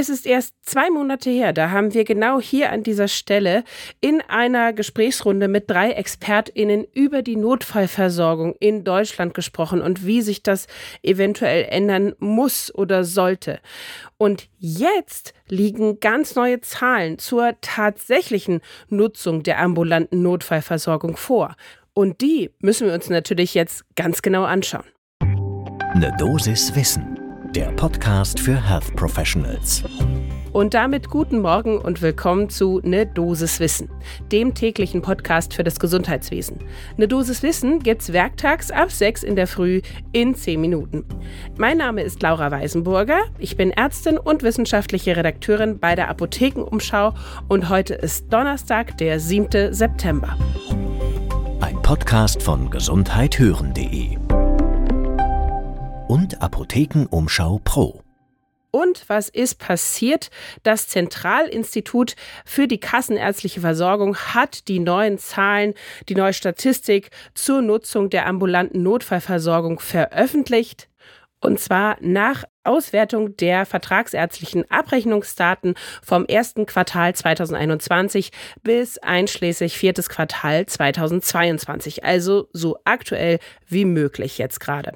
Es ist erst zwei Monate her, da haben wir genau hier an dieser Stelle in einer Gesprächsrunde mit drei ExpertInnen über die Notfallversorgung in Deutschland gesprochen und wie sich das eventuell ändern muss oder sollte. Und jetzt liegen ganz neue Zahlen zur tatsächlichen Nutzung der ambulanten Notfallversorgung vor. Und die müssen wir uns natürlich jetzt ganz genau anschauen. Eine Dosis Wissen der Podcast für Health Professionals. Und damit guten Morgen und willkommen zu Ne Dosis Wissen, dem täglichen Podcast für das Gesundheitswesen. Ne Dosis Wissen gibt's werktags ab 6 in der Früh in 10 Minuten. Mein Name ist Laura Weisenburger, ich bin Ärztin und wissenschaftliche Redakteurin bei der Apothekenumschau und heute ist Donnerstag, der 7. September. Ein Podcast von gesundheithören.de und Apothekenumschau Pro. Und was ist passiert? Das Zentralinstitut für die kassenärztliche Versorgung hat die neuen Zahlen, die neue Statistik zur Nutzung der ambulanten Notfallversorgung veröffentlicht. Und zwar nach Auswertung der vertragsärztlichen Abrechnungsdaten vom ersten Quartal 2021 bis einschließlich viertes Quartal 2022. Also so aktuell wie möglich jetzt gerade.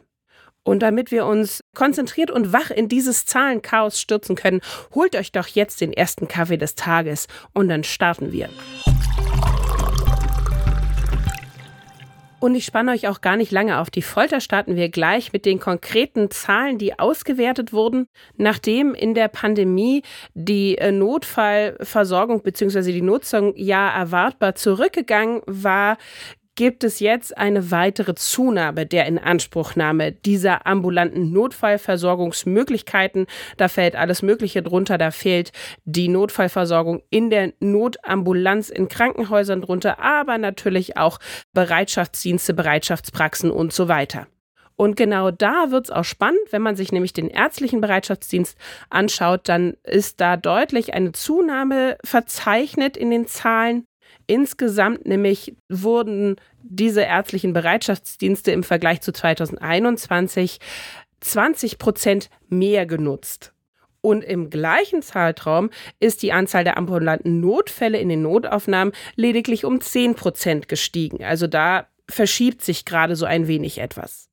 Und damit wir uns konzentriert und wach in dieses Zahlenchaos stürzen können, holt euch doch jetzt den ersten Kaffee des Tages und dann starten wir. Und ich spanne euch auch gar nicht lange auf die Folter, starten wir gleich mit den konkreten Zahlen, die ausgewertet wurden. Nachdem in der Pandemie die äh, Notfallversorgung bzw. die Nutzung ja erwartbar zurückgegangen war, gibt es jetzt eine weitere Zunahme der Inanspruchnahme dieser ambulanten Notfallversorgungsmöglichkeiten. Da fällt alles Mögliche drunter. Da fehlt die Notfallversorgung in der Notambulanz in Krankenhäusern drunter, aber natürlich auch Bereitschaftsdienste, Bereitschaftspraxen und so weiter. Und genau da wird es auch spannend, wenn man sich nämlich den ärztlichen Bereitschaftsdienst anschaut, dann ist da deutlich eine Zunahme verzeichnet in den Zahlen. Insgesamt nämlich wurden diese ärztlichen Bereitschaftsdienste im Vergleich zu 2021 20 Prozent mehr genutzt. Und im gleichen Zeitraum ist die Anzahl der ambulanten Notfälle in den Notaufnahmen lediglich um 10 Prozent gestiegen. Also da verschiebt sich gerade so ein wenig etwas.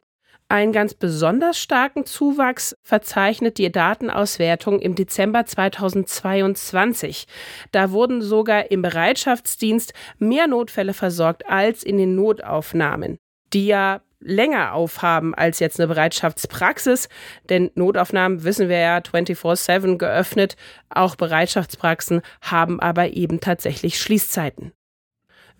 Einen ganz besonders starken Zuwachs verzeichnet die Datenauswertung im Dezember 2022. Da wurden sogar im Bereitschaftsdienst mehr Notfälle versorgt als in den Notaufnahmen, die ja länger aufhaben als jetzt eine Bereitschaftspraxis, denn Notaufnahmen wissen wir ja 24/7 geöffnet, auch Bereitschaftspraxen haben aber eben tatsächlich Schließzeiten.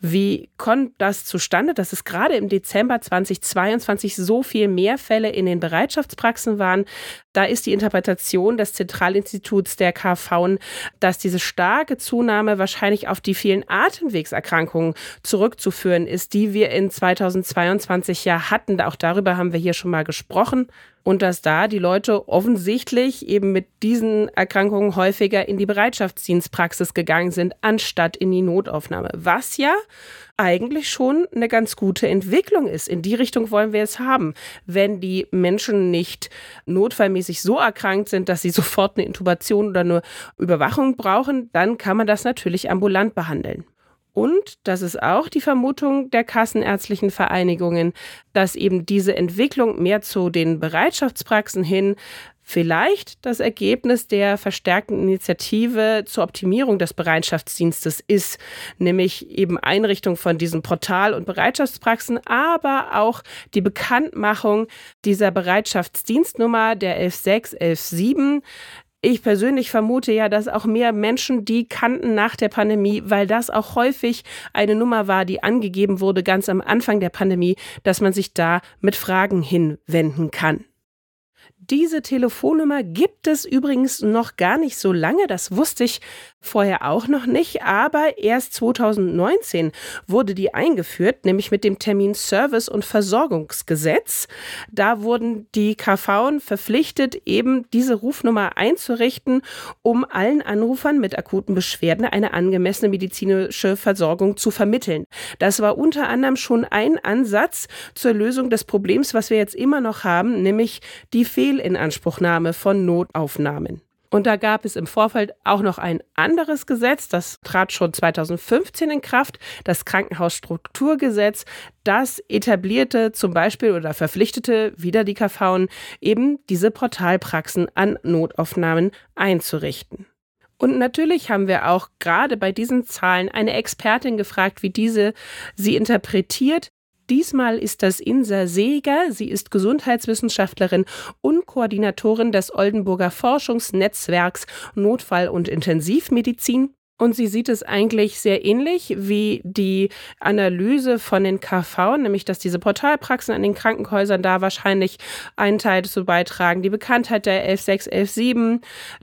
Wie kommt das zustande, dass es gerade im Dezember 2022 so viel mehr Fälle in den Bereitschaftspraxen waren? Da ist die Interpretation des Zentralinstituts der KV, dass diese starke Zunahme wahrscheinlich auf die vielen Atemwegserkrankungen zurückzuführen ist, die wir in 2022 ja hatten. Auch darüber haben wir hier schon mal gesprochen und dass da die Leute offensichtlich eben mit diesen Erkrankungen häufiger in die Bereitschaftsdienstpraxis gegangen sind, anstatt in die Notaufnahme. Was ja eigentlich schon eine ganz gute Entwicklung ist. In die Richtung wollen wir es haben. Wenn die Menschen nicht notfallmäßig so erkrankt sind, dass sie sofort eine Intubation oder eine Überwachung brauchen, dann kann man das natürlich ambulant behandeln. Und das ist auch die Vermutung der kassenärztlichen Vereinigungen, dass eben diese Entwicklung mehr zu den Bereitschaftspraxen hin vielleicht das Ergebnis der verstärkten Initiative zur Optimierung des Bereitschaftsdienstes ist, nämlich eben Einrichtung von diesen Portal- und Bereitschaftspraxen, aber auch die Bekanntmachung dieser Bereitschaftsdienstnummer der 116, 117, ich persönlich vermute ja, dass auch mehr Menschen die kannten nach der Pandemie, weil das auch häufig eine Nummer war, die angegeben wurde ganz am Anfang der Pandemie, dass man sich da mit Fragen hinwenden kann. Diese Telefonnummer gibt es übrigens noch gar nicht so lange, das wusste ich vorher auch noch nicht, aber erst 2019 wurde die eingeführt, nämlich mit dem Termin Service- und Versorgungsgesetz. Da wurden die KV verpflichtet, eben diese Rufnummer einzurichten, um allen Anrufern mit akuten Beschwerden eine angemessene medizinische Versorgung zu vermitteln. Das war unter anderem schon ein Ansatz zur Lösung des Problems, was wir jetzt immer noch haben, nämlich die Fehlinanspruchnahme von Notaufnahmen. Und da gab es im Vorfeld auch noch ein anderes Gesetz, das trat schon 2015 in Kraft, das Krankenhausstrukturgesetz. Das etablierte zum Beispiel oder verpflichtete wieder die KV eben diese Portalpraxen an Notaufnahmen einzurichten. Und natürlich haben wir auch gerade bei diesen Zahlen eine Expertin gefragt, wie diese sie interpretiert. Diesmal ist das Insa Seeger. Sie ist Gesundheitswissenschaftlerin und Koordinatorin des Oldenburger Forschungsnetzwerks Notfall- und Intensivmedizin. Und sie sieht es eigentlich sehr ähnlich wie die Analyse von den KV, nämlich dass diese Portalpraxen an den Krankenhäusern da wahrscheinlich einen Teil dazu beitragen. Die Bekanntheit der 116, 117,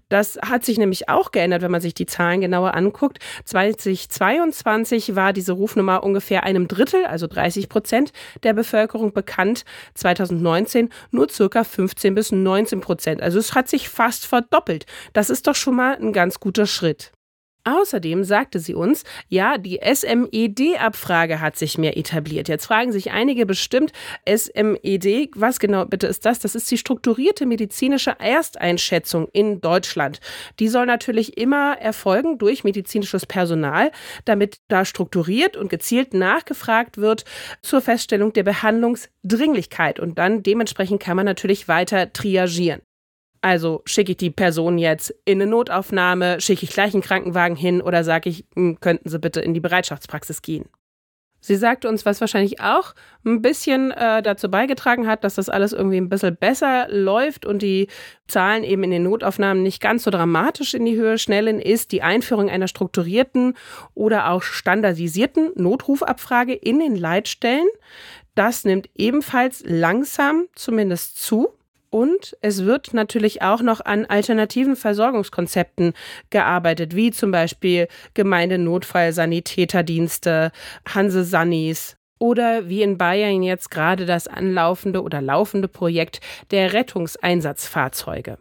das hat sich nämlich auch geändert, wenn man sich die Zahlen genauer anguckt. 2022 war diese Rufnummer ungefähr einem Drittel, also 30 Prozent der Bevölkerung bekannt. 2019 nur circa 15 bis 19 Prozent. Also es hat sich fast verdoppelt. Das ist doch schon mal ein ganz guter Schritt. Außerdem sagte sie uns, ja, die SMED-Abfrage hat sich mehr etabliert. Jetzt fragen sich einige bestimmt, SMED, was genau bitte ist das? Das ist die strukturierte medizinische Ersteinschätzung in Deutschland. Die soll natürlich immer erfolgen durch medizinisches Personal, damit da strukturiert und gezielt nachgefragt wird zur Feststellung der Behandlungsdringlichkeit. Und dann dementsprechend kann man natürlich weiter triagieren. Also schicke ich die Person jetzt in eine Notaufnahme, schicke ich gleich einen Krankenwagen hin oder sage ich, hm, könnten Sie bitte in die Bereitschaftspraxis gehen. Sie sagte uns, was wahrscheinlich auch ein bisschen äh, dazu beigetragen hat, dass das alles irgendwie ein bisschen besser läuft und die Zahlen eben in den Notaufnahmen nicht ganz so dramatisch in die Höhe schnellen, ist die Einführung einer strukturierten oder auch standardisierten Notrufabfrage in den Leitstellen. Das nimmt ebenfalls langsam zumindest zu. Und es wird natürlich auch noch an alternativen Versorgungskonzepten gearbeitet, wie zum Beispiel Gemeindenotfallsanitäterdienste, Hanse Sannis oder wie in Bayern jetzt gerade das anlaufende oder laufende Projekt der Rettungseinsatzfahrzeuge.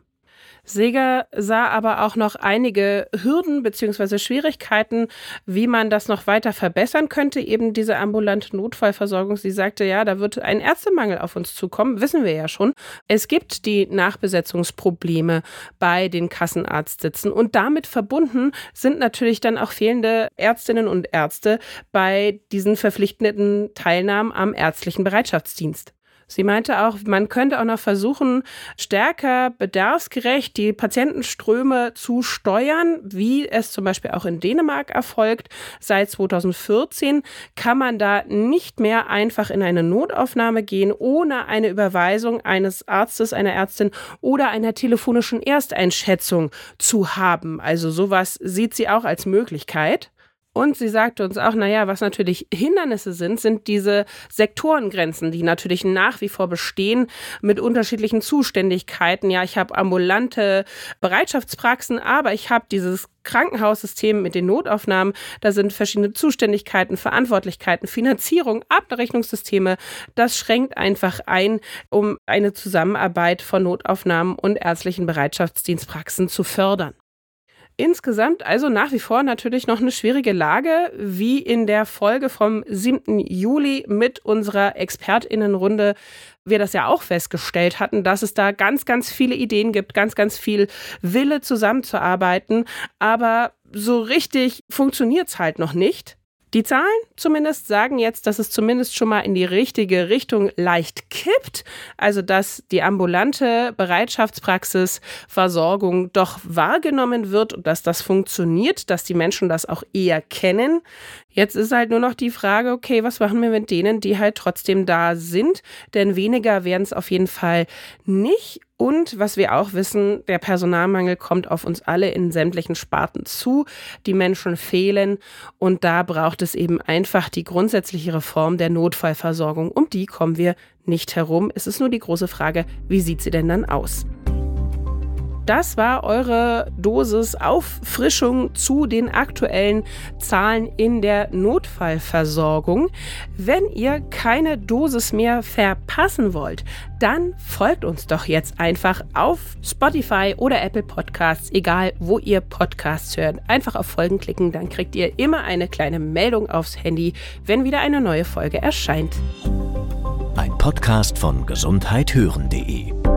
Seger sah aber auch noch einige Hürden bzw. Schwierigkeiten, wie man das noch weiter verbessern könnte, eben diese ambulante Notfallversorgung. Sie sagte, ja, da wird ein Ärztemangel auf uns zukommen, wissen wir ja schon. Es gibt die Nachbesetzungsprobleme bei den Kassenarztsitzen und damit verbunden sind natürlich dann auch fehlende Ärztinnen und Ärzte bei diesen verpflichtenden Teilnahmen am ärztlichen Bereitschaftsdienst. Sie meinte auch, man könnte auch noch versuchen, stärker bedarfsgerecht die Patientenströme zu steuern, wie es zum Beispiel auch in Dänemark erfolgt. Seit 2014 kann man da nicht mehr einfach in eine Notaufnahme gehen, ohne eine Überweisung eines Arztes, einer Ärztin oder einer telefonischen Ersteinschätzung zu haben. Also sowas sieht sie auch als Möglichkeit. Und sie sagte uns auch, naja, was natürlich Hindernisse sind, sind diese Sektorengrenzen, die natürlich nach wie vor bestehen mit unterschiedlichen Zuständigkeiten. Ja, ich habe ambulante Bereitschaftspraxen, aber ich habe dieses Krankenhaussystem mit den Notaufnahmen. Da sind verschiedene Zuständigkeiten, Verantwortlichkeiten, Finanzierung, Abrechnungssysteme. Das schränkt einfach ein, um eine Zusammenarbeit von Notaufnahmen und ärztlichen Bereitschaftsdienstpraxen zu fördern. Insgesamt also nach wie vor natürlich noch eine schwierige Lage, wie in der Folge vom 7. Juli mit unserer Expertinnenrunde wir das ja auch festgestellt hatten, dass es da ganz, ganz viele Ideen gibt, ganz, ganz viel Wille zusammenzuarbeiten, aber so richtig funktioniert es halt noch nicht. Die Zahlen zumindest sagen jetzt, dass es zumindest schon mal in die richtige Richtung leicht kippt. Also, dass die ambulante Bereitschaftspraxisversorgung doch wahrgenommen wird und dass das funktioniert, dass die Menschen das auch eher kennen. Jetzt ist halt nur noch die Frage, okay, was machen wir mit denen, die halt trotzdem da sind? Denn weniger werden es auf jeden Fall nicht. Und was wir auch wissen, der Personalmangel kommt auf uns alle in sämtlichen Sparten zu. Die Menschen fehlen und da braucht es eben einfach die grundsätzliche Reform der Notfallversorgung. Um die kommen wir nicht herum. Es ist nur die große Frage, wie sieht sie denn dann aus? Das war eure Dosis Auffrischung zu den aktuellen Zahlen in der Notfallversorgung. Wenn ihr keine Dosis mehr verpassen wollt, dann folgt uns doch jetzt einfach auf Spotify oder Apple Podcasts, egal wo ihr Podcasts hört. Einfach auf Folgen klicken, dann kriegt ihr immer eine kleine Meldung aufs Handy, wenn wieder eine neue Folge erscheint. Ein Podcast von gesundheithören.de